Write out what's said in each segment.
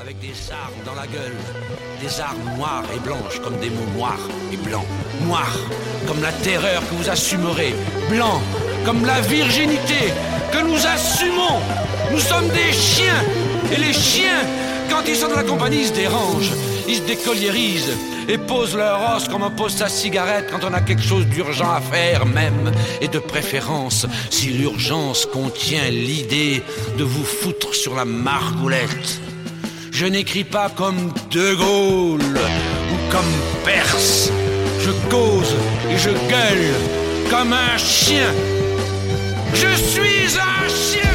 Avec des armes dans la gueule, des armes noires et blanches comme des mots noirs et blancs. Noirs comme la terreur que vous assumerez, blancs comme la virginité que nous assumons. Nous sommes des chiens, et les chiens, quand ils sont dans la compagnie, ils se dérangent, ils se décolliérisent et posent leur os comme on pose sa cigarette quand on a quelque chose d'urgent à faire même, et de préférence si l'urgence contient l'idée de vous foutre sur la margoulette. Je n'écris pas comme De Gaulle ou comme Perse. Je cause et je gueule comme un chien. Je suis un chien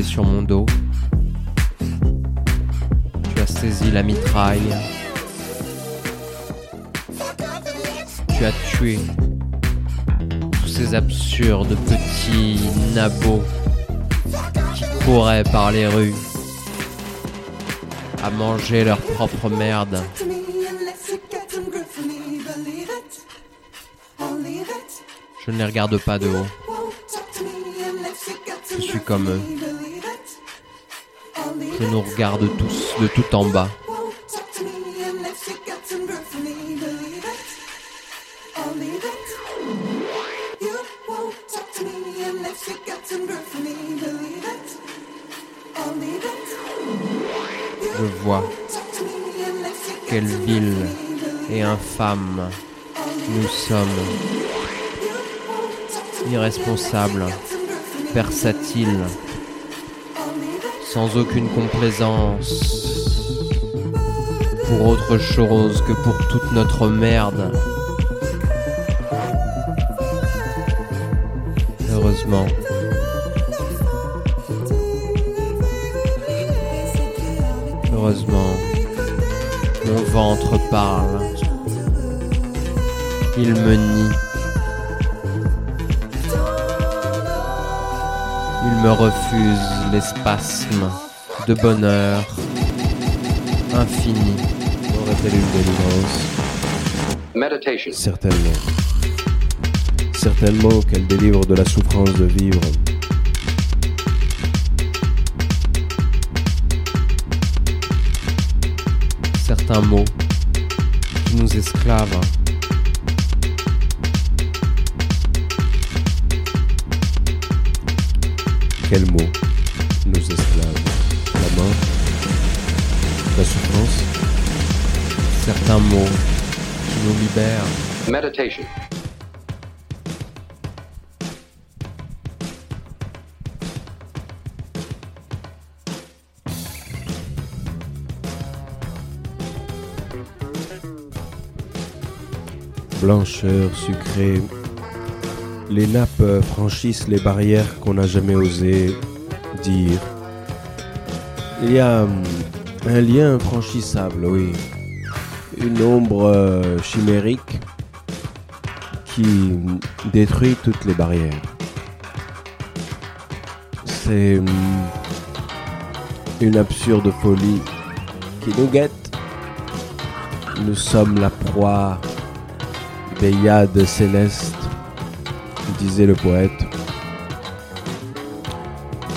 Sur mon dos. Tu as saisi la mitraille. Tu as tué tous ces absurdes petits nabots qui couraient par les rues à manger leur propre merde. Je ne les regarde pas de haut. Je suis comme eux. Je nous regarde tous de tout en bas. Je vois quelle ville et infâme nous sommes. Irresponsables, versatiles, sans aucune complaisance pour autre chose que pour toute notre merde. Heureusement. Heureusement, mon ventre parle. Il me nie. Il me refuse les spasmes de bonheur infini. Aurait-elle une délivrance? Meditation. Certainement. Certainement qu'elle délivre de la souffrance de vivre. Certains mots qui nous esclavent. Quel mot nous esclave La mort La souffrance Certains mots qui nous libèrent. Meditation. Blancheur sucrée. Les nappes franchissent les barrières qu'on n'a jamais osé dire. Il y a hum, un lien infranchissable, oui. Une ombre euh, chimérique qui détruit toutes les barrières. C'est hum, une absurde folie qui nous guette. Nous sommes la proie des yades célestes, disait le poète.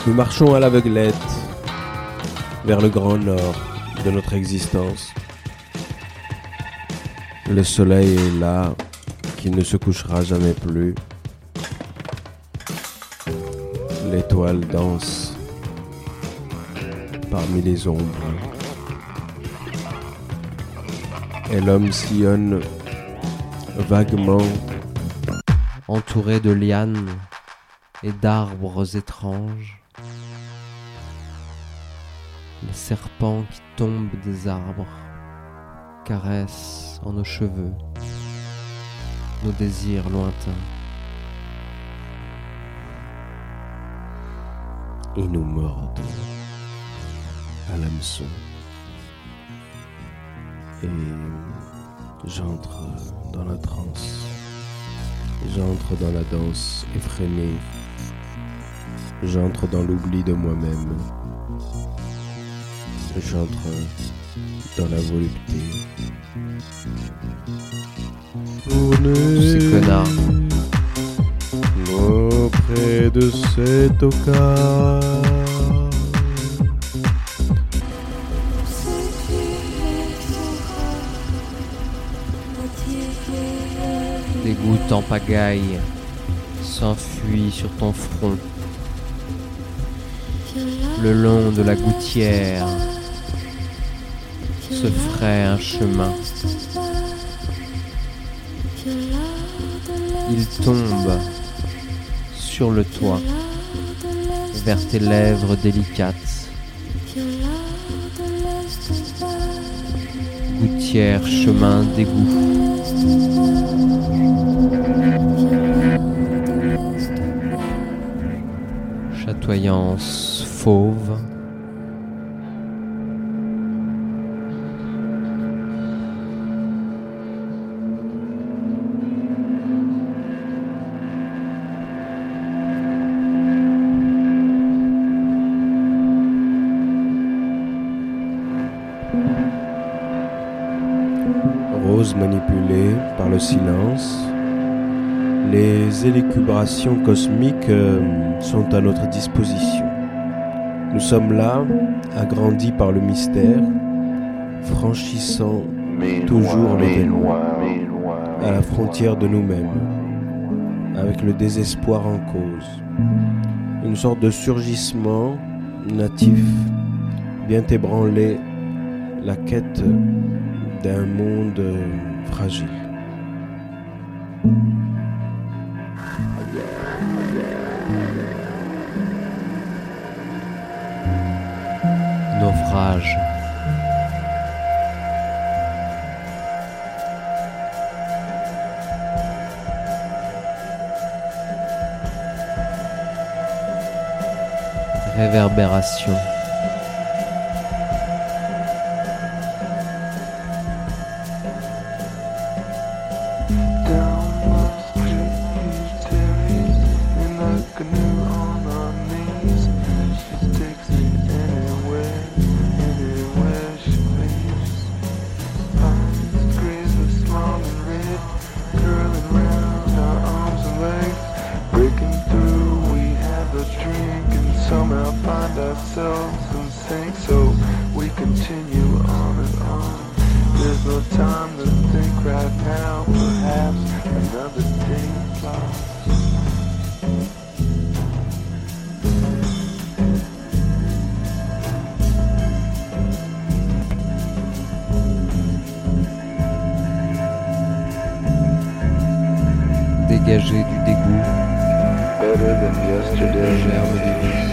Nous marchons à l'aveuglette vers le grand nord de notre existence. Le soleil est là, qui ne se couchera jamais plus. L'étoile danse parmi les ombres. Et l'homme sillonne vaguement entouré de lianes et d'arbres étranges. Les serpents qui tombent des arbres caressent en nos cheveux nos désirs lointains. et nous mordent à l'hameçon. Et j'entre dans la transe. J'entre dans la danse effrénée. J'entre dans l'oubli de moi-même. J'entre dans la volupté. tourner Ces connards. auprès de cet occasion. Des gouttes en pagaille s'enfuient sur ton front. Le long de la gouttière se ferait un chemin. Il tombe sur le toit vers tes lèvres délicates. Chemin d'égout. Chatoyance fauve. Les élucubrations cosmiques euh, sont à notre disposition. Nous sommes là, agrandis par le mystère, franchissant toujours l'événement, à la frontière de nous-mêmes, avec le désespoir en cause. Une sorte de surgissement natif vient ébranler la quête d'un monde euh, fragile. Réverbération. No time to think right now. Perhaps another day flies. Dégagé du dégoût, Better than yesterday, germe de vie,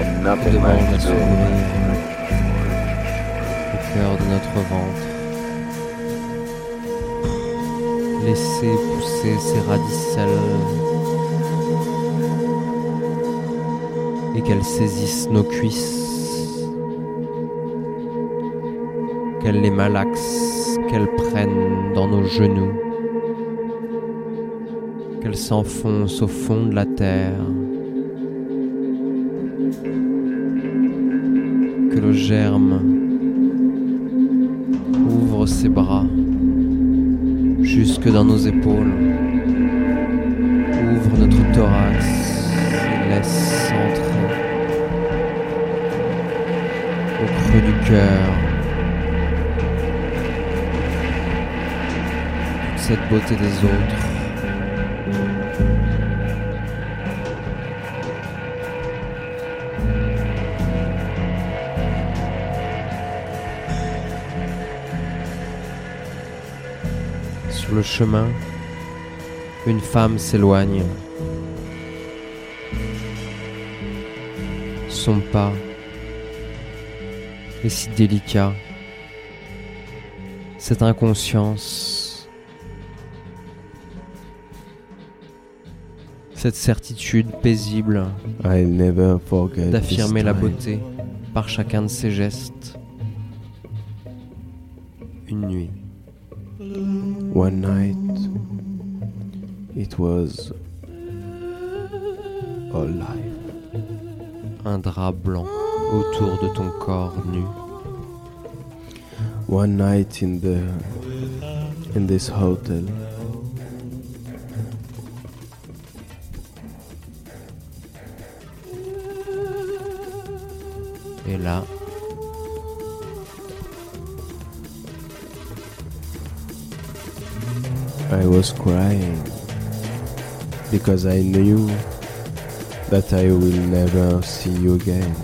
and nothing like s'ouvrir today. au de notre ventre. Laisser pousser ses radicelles et qu'elles saisissent nos cuisses, qu'elles les malaxent, qu'elles prennent dans nos genoux, qu'elles s'enfoncent au fond de la terre. que le germe ses bras jusque dans nos épaules, ouvre notre thorax et laisse entrer au creux du cœur cette beauté des autres. Sur le chemin, une femme s'éloigne. Son pas est si délicat. Cette inconscience, cette certitude paisible d'affirmer la beauté par chacun de ses gestes. Une nuit. One night, it was all life. un drap blanc autour de ton corps nu. One night in the in this hotel. Et là, I was crying because I knew that I will never see you again.